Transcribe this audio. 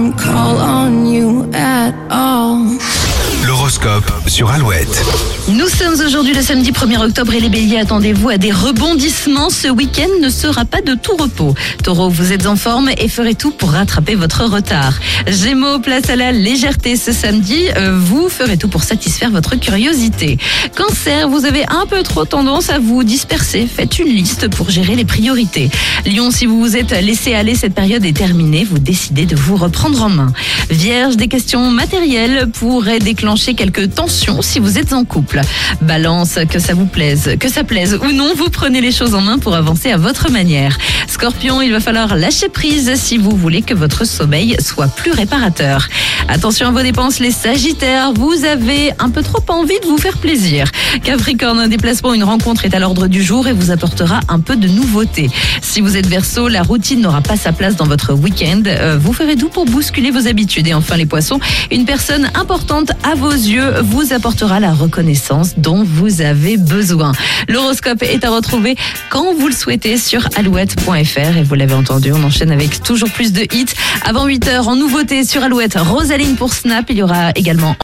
phone call Sur Alouette. Nous sommes aujourd'hui le samedi 1er octobre et les béliers, attendez-vous à des rebondissements. Ce week-end ne sera pas de tout repos. Taureau, vous êtes en forme et ferez tout pour rattraper votre retard. Gémeaux, place à la légèreté ce samedi. Euh, vous ferez tout pour satisfaire votre curiosité. Cancer, vous avez un peu trop tendance à vous disperser. Faites une liste pour gérer les priorités. Lion, si vous vous êtes laissé aller, cette période est terminée. Vous décidez de vous reprendre en main. Vierge, des questions matérielles pourraient déclencher quelques tensions si vous êtes en couple. Balance, que ça vous plaise, que ça plaise ou non, vous prenez les choses en main pour avancer à votre manière. Scorpion, il va falloir lâcher prise si vous voulez que votre sommeil soit plus réparateur. Attention à vos dépenses, les Sagittaires, vous avez un peu trop envie de vous faire plaisir. Capricorne, un déplacement, une rencontre est à l'ordre du jour et vous apportera un peu de nouveauté. Si vous êtes Verseau, la routine n'aura pas sa place dans votre week-end. Euh, vous ferez tout pour bousculer vos habitudes. Et enfin les Poissons, une personne importante à vos yeux vous apportera la reconnaissance dont vous avez besoin. L'horoscope est à retrouver quand vous le souhaitez sur alouette.fr et vous l'avez entendu, on enchaîne avec toujours plus de hits. Avant 8h en nouveauté sur Alouette, Rosaline pour Snap, il y aura également